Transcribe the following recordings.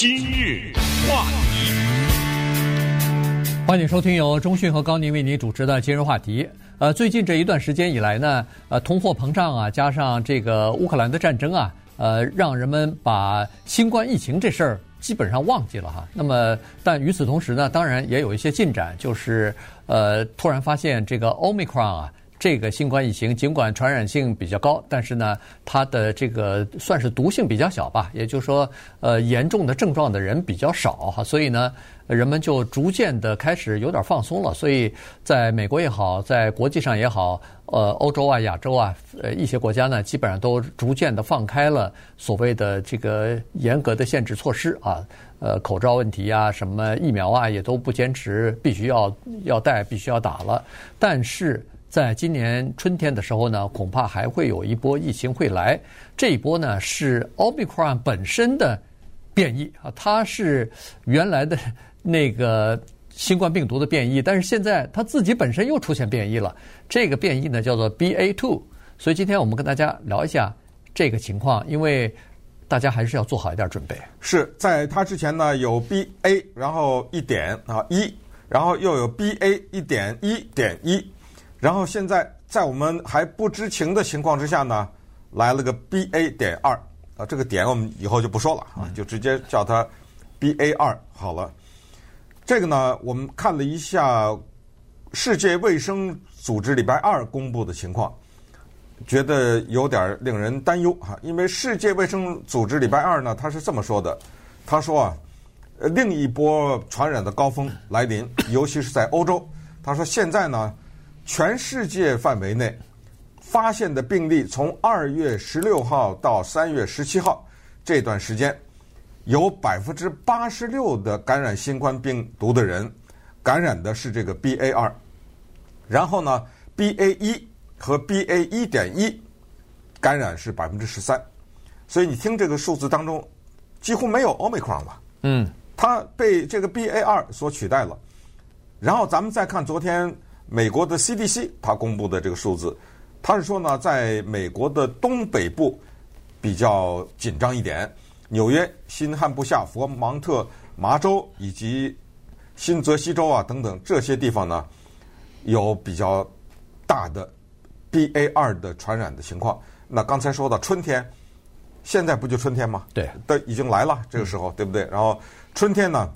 今日话题，欢迎收听由中讯和高宁为您主持的今日话题。呃，最近这一段时间以来呢，呃，通货膨胀啊，加上这个乌克兰的战争啊，呃，让人们把新冠疫情这事儿基本上忘记了哈。那么，但与此同时呢，当然也有一些进展，就是呃，突然发现这个 Omicron 啊。这个新冠疫情尽管传染性比较高，但是呢，它的这个算是毒性比较小吧，也就是说，呃，严重的症状的人比较少哈，所以呢，人们就逐渐的开始有点放松了。所以，在美国也好，在国际上也好，呃，欧洲啊、亚洲啊，呃，一些国家呢，基本上都逐渐的放开了所谓的这个严格的限制措施啊，呃，口罩问题啊，什么疫苗啊，也都不坚持必须要要戴、必须要打了，但是。在今年春天的时候呢，恐怕还会有一波疫情会来。这一波呢是 Omicron 本身的变异啊，它是原来的那个新冠病毒的变异，但是现在它自己本身又出现变异了。这个变异呢叫做 BA2，所以今天我们跟大家聊一下这个情况，因为大家还是要做好一点准备。是在它之前呢有 BA，然后一点啊一，然后又有 BA 一点一点一。然后现在在我们还不知情的情况之下呢，来了个 B A 点二啊，这个点我们以后就不说了啊，就直接叫它 B A 二好了。这个呢，我们看了一下世界卫生组织礼拜二公布的情况，觉得有点令人担忧哈，因为世界卫生组织礼拜二呢，他是这么说的，他说啊，另一波传染的高峰来临，尤其是在欧洲，他说现在呢。全世界范围内发现的病例，从二月十六号到三月十七号这段时间，有百分之八十六的感染新冠病毒的人感染的是这个 BA 二，然后呢，BA 一和 BA 一点一感染是百分之十三，所以你听这个数字当中几乎没有 Omicron 了，嗯，它被这个 BA 二所取代了，然后咱们再看昨天。美国的 CDC 它公布的这个数字，它是说呢，在美国的东北部比较紧张一点，纽约、新罕布夏、佛蒙特、麻州以及新泽西州啊等等这些地方呢，有比较大的 BA 二的传染的情况。那刚才说到春天，现在不就春天吗？对，都已经来了，这个时候对不对？然后春天呢，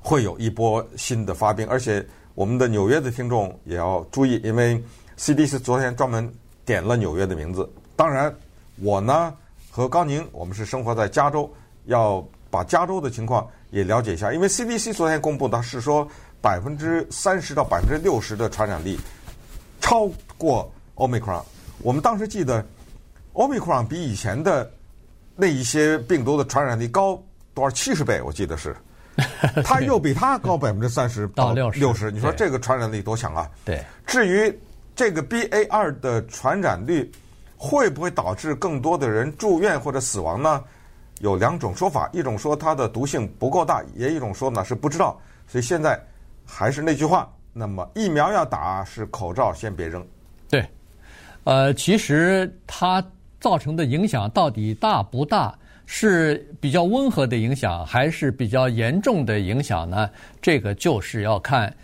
会有一波新的发病，而且。我们的纽约的听众也要注意，因为 CDC 昨天专门点了纽约的名字。当然，我呢和高宁，我们是生活在加州，要把加州的情况也了解一下。因为 CDC 昨天公布的是说，百分之三十到百分之六十的传染力超过 Omicron。我们当时记得 Omicron 比以前的那一些病毒的传染力高多少？七十倍，我记得是。它又比它高百分之三十到六十，你说这个传染力多强啊？对。至于这个 BA 二的传染率会不会导致更多的人住院或者死亡呢？有两种说法，一种说它的毒性不够大，也一种说呢是不知道。所以现在还是那句话，那么疫苗要打，是口罩先别扔。对。呃，其实它造成的影响到底大不大？是比较温和的影响，还是比较严重的影响呢？这个就是要看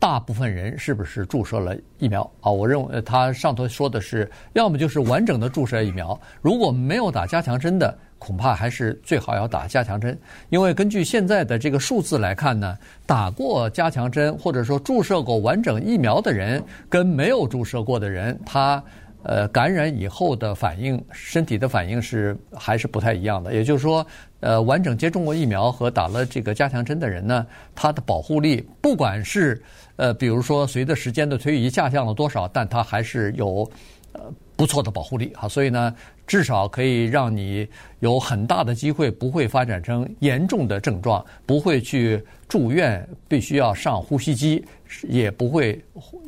大部分人是不是注射了疫苗啊。我认为他上头说的是，要么就是完整的注射疫苗，如果没有打加强针的，恐怕还是最好要打加强针。因为根据现在的这个数字来看呢，打过加强针或者说注射过完整疫苗的人，跟没有注射过的人，他。呃，感染以后的反应，身体的反应是还是不太一样的。也就是说，呃，完整接种过疫苗和打了这个加强针的人呢，他的保护力，不管是呃，比如说随着时间的推移下降了多少，但他还是有呃不错的保护力哈。所以呢，至少可以让你有很大的机会不会发展成严重的症状，不会去住院，必须要上呼吸机。也不会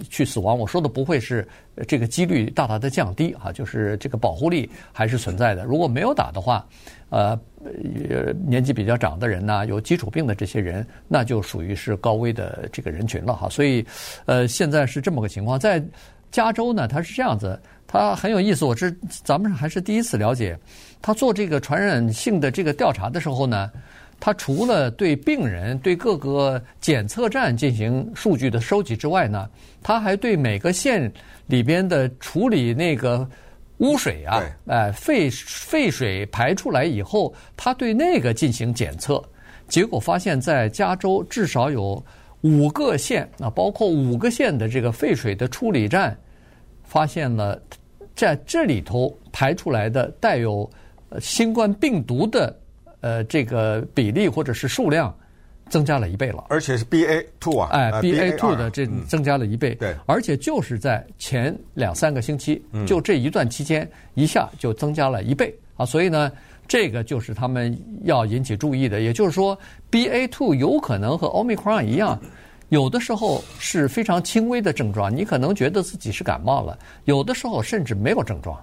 去死亡。我说的不会是这个几率大大的降低啊，就是这个保护力还是存在的。如果没有打的话，呃，年纪比较长的人呢，有基础病的这些人，那就属于是高危的这个人群了哈。所以，呃，现在是这么个情况。在加州呢，它是这样子，它很有意思。我是咱们还是第一次了解，他做这个传染性的这个调查的时候呢，他除了对病人、对各个检测站进行数据的收集之外呢，他还对每个县里边的处理那个污水啊，哎，废废水排出来以后，他对那个进行检测，结果发现，在加州至少有五个县啊，包括五个县的这个废水的处理站，发现了在这里头排出来的带有新冠病毒的。呃，这个比例或者是数量增加了一倍了，而且是 BA two 啊，哎，BA two 的这增加了一倍，对，而且就是在前两三个星期，就这一段期间，一下就增加了一倍。啊，所以呢，这个就是他们要引起注意的，也就是说，BA two 有可能和 Omicron 一样，有的时候是非常轻微的症状，你可能觉得自己是感冒了，有的时候甚至没有症状，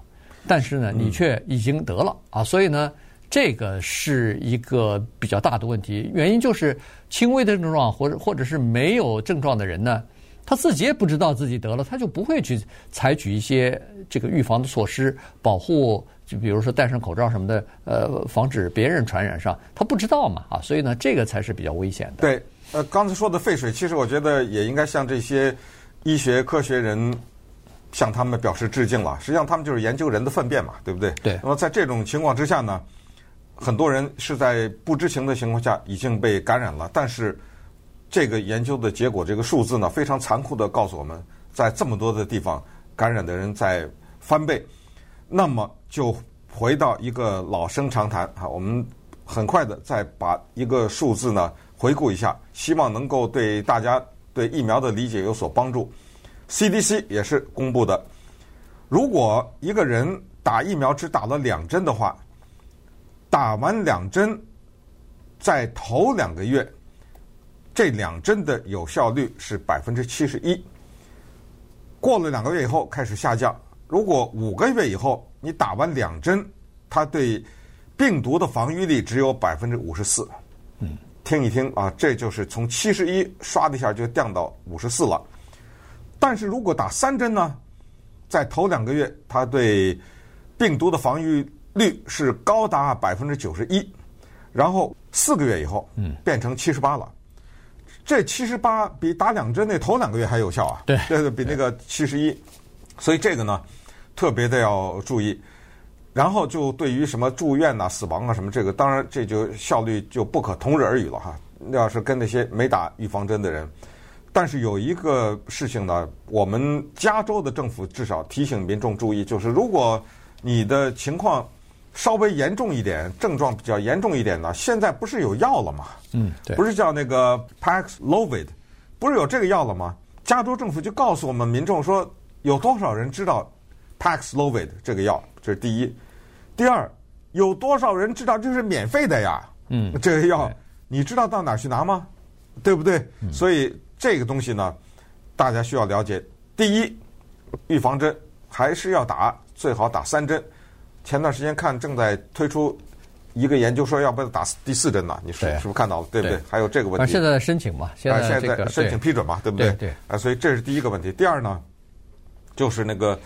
但是呢，你却已经得了啊，所以呢。这个是一个比较大的问题，原因就是轻微的症状或者或者是没有症状的人呢，他自己也不知道自己得了，他就不会去采取一些这个预防的措施，保护，就比如说戴上口罩什么的，呃，防止别人传染上，他不知道嘛啊，所以呢，这个才是比较危险的。对，呃，刚才说的废水，其实我觉得也应该向这些医学科学人向他们表示致敬了。实际上，他们就是研究人的粪便嘛，对不对？对。那么在这种情况之下呢？很多人是在不知情的情况下已经被感染了，但是这个研究的结果，这个数字呢，非常残酷地告诉我们，在这么多的地方感染的人在翻倍。那么就回到一个老生常谈啊，我们很快的再把一个数字呢回顾一下，希望能够对大家对疫苗的理解有所帮助。CDC 也是公布的，如果一个人打疫苗只打了两针的话。打完两针，在头两个月，这两针的有效率是百分之七十一。过了两个月以后开始下降。如果五个月以后你打完两针，它对病毒的防御力只有百分之五十四。嗯，听一听啊，这就是从七十一唰的一下就降到五十四了。但是如果打三针呢，在头两个月，它对病毒的防御率是高达百分之九十一，然后四个月以后，嗯，变成七十八了。这七十八比打两针那头两个月还有效啊！对，这个比那个七十一，所以这个呢，特别的要注意。然后就对于什么住院呐、啊、死亡啊什么，这个当然这就效率就不可同日而语了哈。要是跟那些没打预防针的人，但是有一个事情呢，我们加州的政府至少提醒民众注意，就是如果你的情况。稍微严重一点，症状比较严重一点呢，现在不是有药了吗？嗯，对，不是叫那个 Paxlovid，不是有这个药了吗？加州政府就告诉我们民众说，有多少人知道 Paxlovid 这个药？这是第一。第二，有多少人知道这是免费的呀？嗯，这个药你知道到哪儿去拿吗？对不对？嗯，所以这个东西呢，大家需要了解。第一，预防针还是要打，最好打三针。前段时间看正在推出一个研究，说要不要打第四针呢？你是是不是看到了？对不对？还有这个问题。现在申请嘛，现在现在申请批准嘛，对不对？对。啊，所以这是第一个问题。第二呢，就是那个，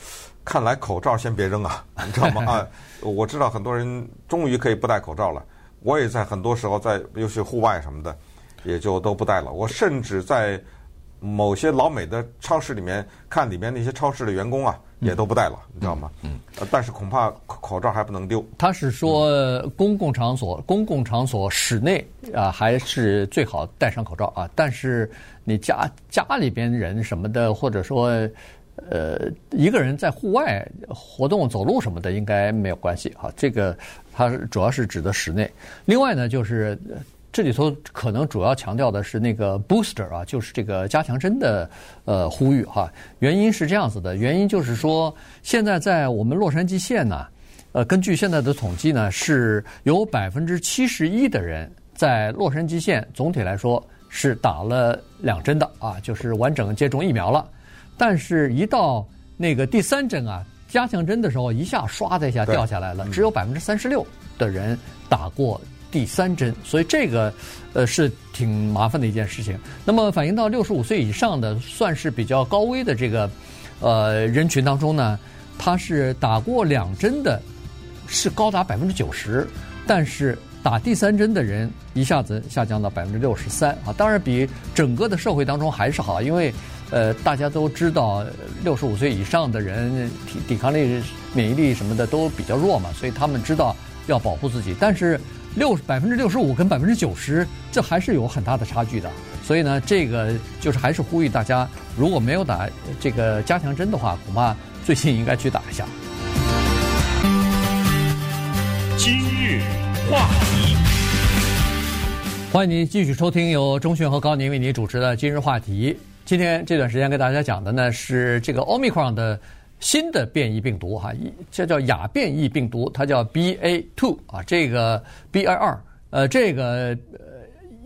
看来口罩先别扔啊，你知道吗？啊，我知道很多人终于可以不戴口罩了。我也在很多时候在，尤其户外什么的，也就都不戴了。我甚至在某些老美的超市里面看，里面那些超市的员工啊。也都不戴了，你知道吗？嗯，但是恐怕口罩还不能丢。他是说，公共场所、公共场所室内啊，还是最好戴上口罩啊。但是你家家里边人什么的，或者说呃一个人在户外活动、走路什么的，应该没有关系啊。这个它主要是指的室内。另外呢，就是。这里头可能主要强调的是那个 booster 啊，就是这个加强针的呃呼吁哈。原因是这样子的，原因就是说，现在在我们洛杉矶县呢，呃，根据现在的统计呢，是有百分之七十一的人在洛杉矶县总体来说是打了两针的啊，就是完整接种疫苗了。但是，一到那个第三针啊，加强针的时候，一下唰的一下掉下来了，只有百分之三十六的人打过。第三针，所以这个，呃，是挺麻烦的一件事情。那么反映到六十五岁以上的，算是比较高危的这个，呃，人群当中呢，他是打过两针的，是高达百分之九十，但是打第三针的人一下子下降到百分之六十三啊，当然比整个的社会当中还是好，因为呃大家都知道六十五岁以上的人抵抵抗力、免疫力什么的都比较弱嘛，所以他们知道要保护自己。但是六百分之六十五跟百分之九十，这还是有很大的差距的。所以呢，这个就是还是呼吁大家，如果没有打这个加强针的话，恐怕最近应该去打一下。今日话题，欢迎您继续收听由钟迅和高宁为您主持的今日话题。今天这段时间跟大家讲的呢是这个 Omicron 的新的变异病毒哈，这叫亚变异病毒，它叫 BA two 啊，这个 BA.2，呃，这个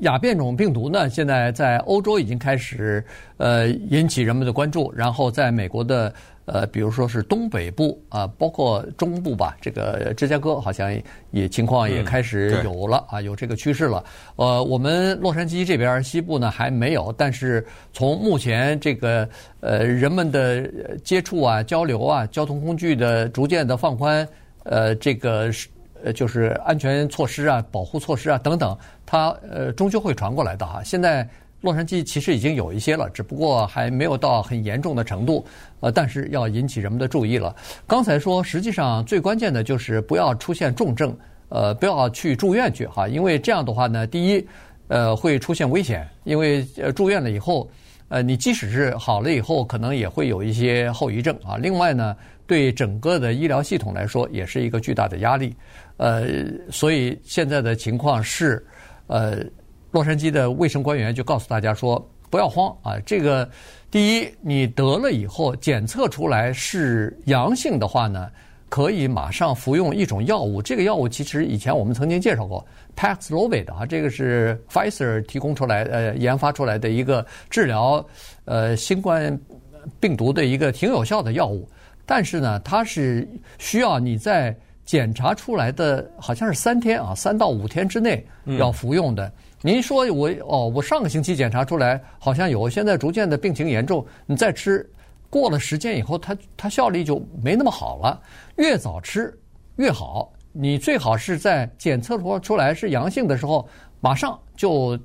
亚变种病毒呢，现在在欧洲已经开始呃引起人们的关注，然后在美国的。呃，比如说是东北部啊，包括中部吧，这个芝加哥好像也情况也开始有了啊，有这个趋势了。呃，我们洛杉矶这边西部呢还没有，但是从目前这个呃人们的接触啊、交流啊、交通工具的逐渐的放宽，呃，这个是呃就是安全措施啊、保护措施啊等等，它呃终究会传过来的哈。现在。洛杉矶其实已经有一些了，只不过还没有到很严重的程度，呃，但是要引起人们的注意了。刚才说，实际上最关键的就是不要出现重症，呃，不要去住院去哈，因为这样的话呢，第一，呃，会出现危险，因为呃住院了以后，呃，你即使是好了以后，可能也会有一些后遗症啊。另外呢，对整个的医疗系统来说，也是一个巨大的压力，呃，所以现在的情况是，呃。洛杉矶的卫生官员就告诉大家说：“不要慌啊，这个第一，你得了以后检测出来是阳性的话呢，可以马上服用一种药物。这个药物其实以前我们曾经介绍过，Paxlovid 啊，这个是 Pfizer 提供出来呃研发出来的一个治疗呃新冠病毒的一个挺有效的药物。但是呢，它是需要你在检查出来的好像是三天啊，三到五天之内要服用的。”您说我哦，我上个星期检查出来好像有，现在逐渐的病情严重。你再吃，过了时间以后，它它效力就没那么好了。越早吃越好。你最好是在检测出出来是阳性的时候，马上就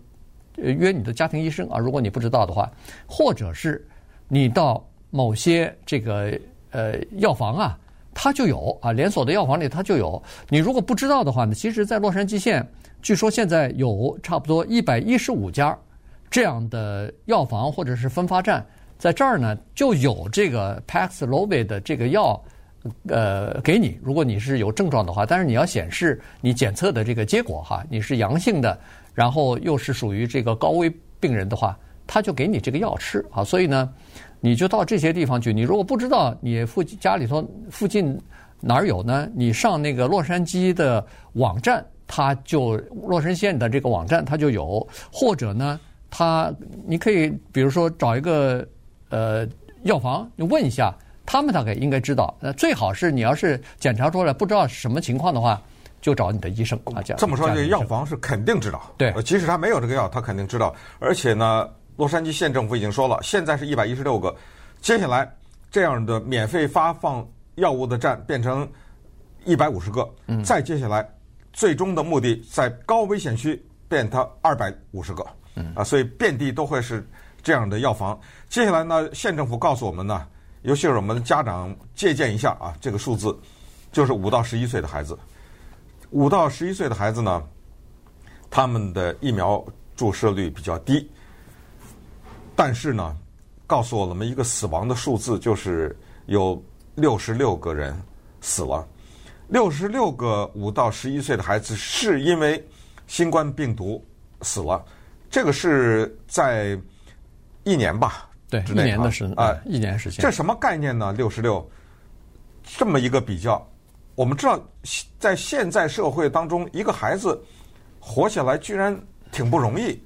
约你的家庭医生啊。如果你不知道的话，或者是你到某些这个呃药房啊，它就有啊，连锁的药房里它就有。你如果不知道的话呢，其实，在洛杉矶县。据说现在有差不多一百一十五家这样的药房或者是分发站，在这儿呢就有这个 Paxlovid 的这个药，呃，给你。如果你是有症状的话，但是你要显示你检测的这个结果哈，你是阳性的，然后又是属于这个高危病人的话，他就给你这个药吃啊。所以呢，你就到这些地方去。你如果不知道你附近家里头附近哪儿有呢，你上那个洛杉矶的网站。它就洛杉矶县的这个网站，它就有，或者呢，它你可以比如说找一个呃药房，你问一下，他们大概应该知道。那最好是你要是检查出来不知道什么情况的话，就找你的医生啊。这么说，这个药房是肯定知道。对，即使他没有这个药，他肯定知道。而且呢，洛杉矶县政府已经说了，现在是一百一十六个，接下来这样的免费发放药物的站变成一百五十个，嗯，再接下来。最终的目的在高危险区变它二百五十个，啊，所以遍地都会是这样的药房。接下来呢，县政府告诉我们呢，尤其是我们的家长借鉴一下啊，这个数字就是五到十一岁的孩子，五到十一岁的孩子呢，他们的疫苗注射率比较低，但是呢，告诉我们一个死亡的数字，就是有六十六个人死了。六十六个五到十一岁的孩子是因为新冠病毒死了，这个是在一年吧？对，一年的时啊，一年时间。这什么概念呢？六十六这么一个比较，我们知道在现在社会当中，一个孩子活下来居然挺不容易。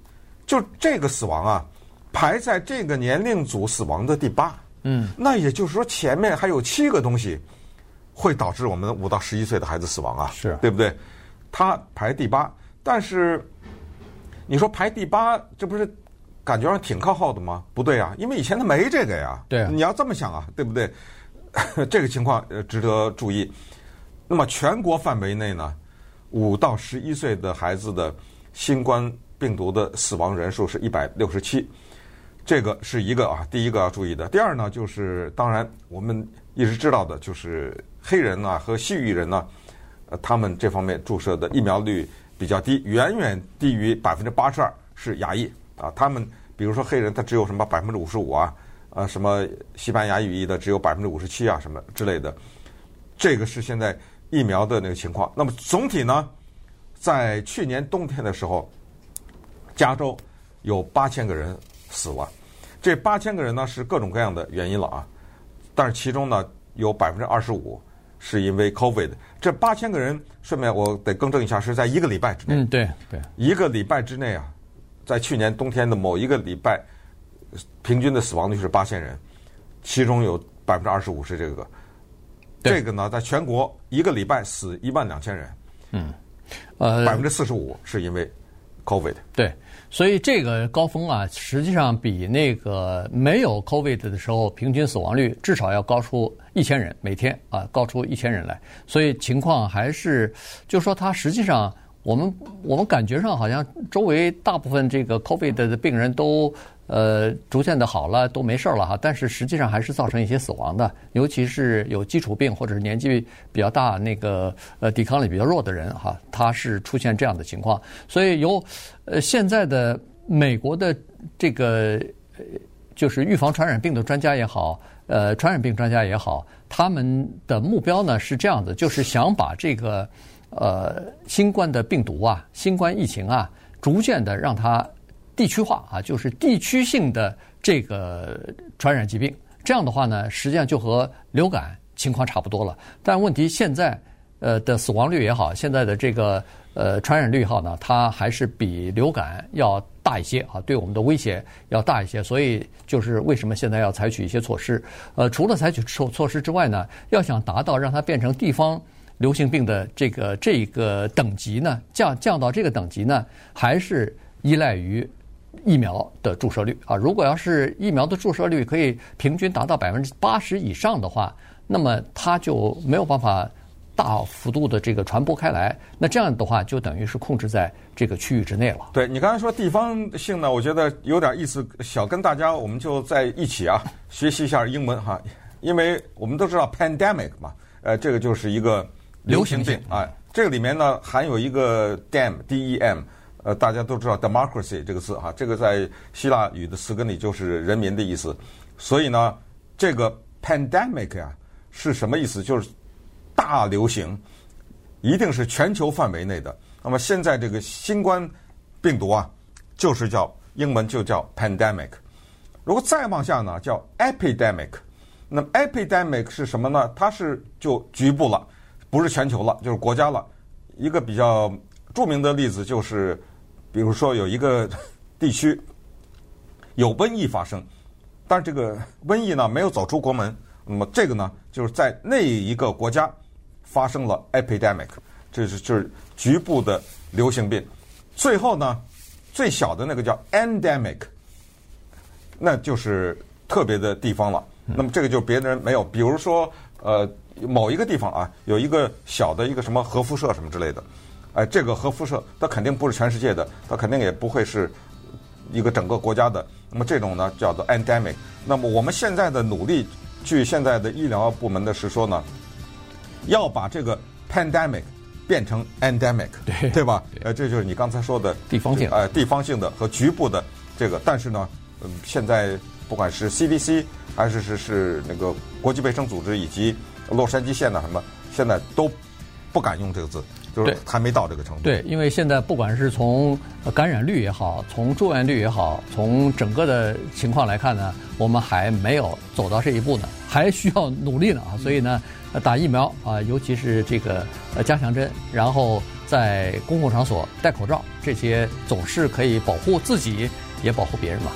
就这个死亡啊，排在这个年龄组死亡的第八。嗯，那也就是说前面还有七个东西。会导致我们五到十一岁的孩子死亡啊，是对不对？他排第八，但是你说排第八，这不是感觉上挺靠后的吗？不对啊，因为以前他没这个呀。对啊，你要这么想啊，对不对？这个情况呃值得注意。那么全国范围内呢，五到十一岁的孩子的新冠病毒的死亡人数是一百六十七，这个是一个啊，第一个要注意的。第二呢，就是当然我们一直知道的，就是黑人啊和西域人呢，呃，他们这方面注射的疫苗率比较低，远远低于百分之八十二是亚裔啊。他们比如说黑人，他只有什么百分之五十五啊，呃，什么西班牙语裔的只有百分之五十七啊，什么之类的。这个是现在疫苗的那个情况。那么总体呢，在去年冬天的时候，加州有八千个人死亡。这八千个人呢是各种各样的原因了啊，但是其中呢有百分之二十五是因为 COVID。这八千个人，顺便我得更正一下，是在一个礼拜之内。嗯，对对，一个礼拜之内啊。在去年冬天的某一个礼拜，平均的死亡率是八千人，其中有百分之二十五是这个。这个呢，在全国一个礼拜死一万两千人。嗯，呃，百分之四十五是因为 COVID。对，所以这个高峰啊，实际上比那个没有 COVID 的时候平均死亡率至少要高出一千人每天啊，高出一千人来。所以情况还是，就说它实际上。我们我们感觉上好像周围大部分这个 COVID 的病人都呃逐渐的好了，都没事了哈。但是实际上还是造成一些死亡的，尤其是有基础病或者是年纪比较大、那个呃抵抗力比较弱的人哈，他是出现这样的情况。所以由呃现在的美国的这个就是预防传染病的专家也好，呃传染病专家也好，他们的目标呢是这样的，就是想把这个。呃，新冠的病毒啊，新冠疫情啊，逐渐的让它地区化啊，就是地区性的这个传染疾病。这样的话呢，实际上就和流感情况差不多了。但问题现在呃的死亡率也好，现在的这个呃传染率也好呢，它还是比流感要大一些啊，对我们的威胁要大一些。所以就是为什么现在要采取一些措施？呃，除了采取措措施之外呢，要想达到让它变成地方。流行病的这个这个等级呢，降降到这个等级呢，还是依赖于疫苗的注射率啊。如果要是疫苗的注射率可以平均达到百分之八十以上的话，那么它就没有办法大幅度的这个传播开来。那这样的话，就等于是控制在这个区域之内了。对，你刚才说地方性呢，我觉得有点意思，想跟大家我们就在一起啊，学习一下英文哈，因为我们都知道 pandemic 嘛，呃，这个就是一个。流行病啊，这个里面呢含有一个 dem，d e m，呃，大家都知道 democracy 这个字哈，这个在希腊语的词根里就是人民的意思，所以呢，这个 pandemic 啊是什么意思？就是大流行，一定是全球范围内的。那么现在这个新冠病毒啊，就是叫英文就叫 pandemic，如果再往下呢，叫 epidemic。那么 epidemic 是什么呢？它是就局部了。不是全球了，就是国家了。一个比较著名的例子就是，比如说有一个 地区有瘟疫发生，但是这个瘟疫呢没有走出国门，那么这个呢就是在那一个国家发生了 epidemic，这是就是局部的流行病。最后呢，最小的那个叫 endemic，那就是特别的地方了。那么这个就别人没有，比如说呃。某一个地方啊，有一个小的一个什么核辐射什么之类的，哎，这个核辐射它肯定不是全世界的，它肯定也不会是一个整个国家的。那么这种呢叫做 endemic。那么我们现在的努力，据现在的医疗部门的是说呢，要把这个 pandemic 变成 endemic，对对吧？呃，这就是你刚才说的地方性，呃，地方性的和局部的这个。但是呢，嗯，现在不管是 CDC 还是是是那个国际卫生组织以及洛杉矶县的什么，现在都不敢用这个字，就是还没到这个程度。对，因为现在不管是从感染率也好，从住院率也好，从整个的情况来看呢，我们还没有走到这一步呢，还需要努力呢啊。所以呢，打疫苗啊，尤其是这个呃加强针，然后在公共场所戴口罩，这些总是可以保护自己，也保护别人嘛。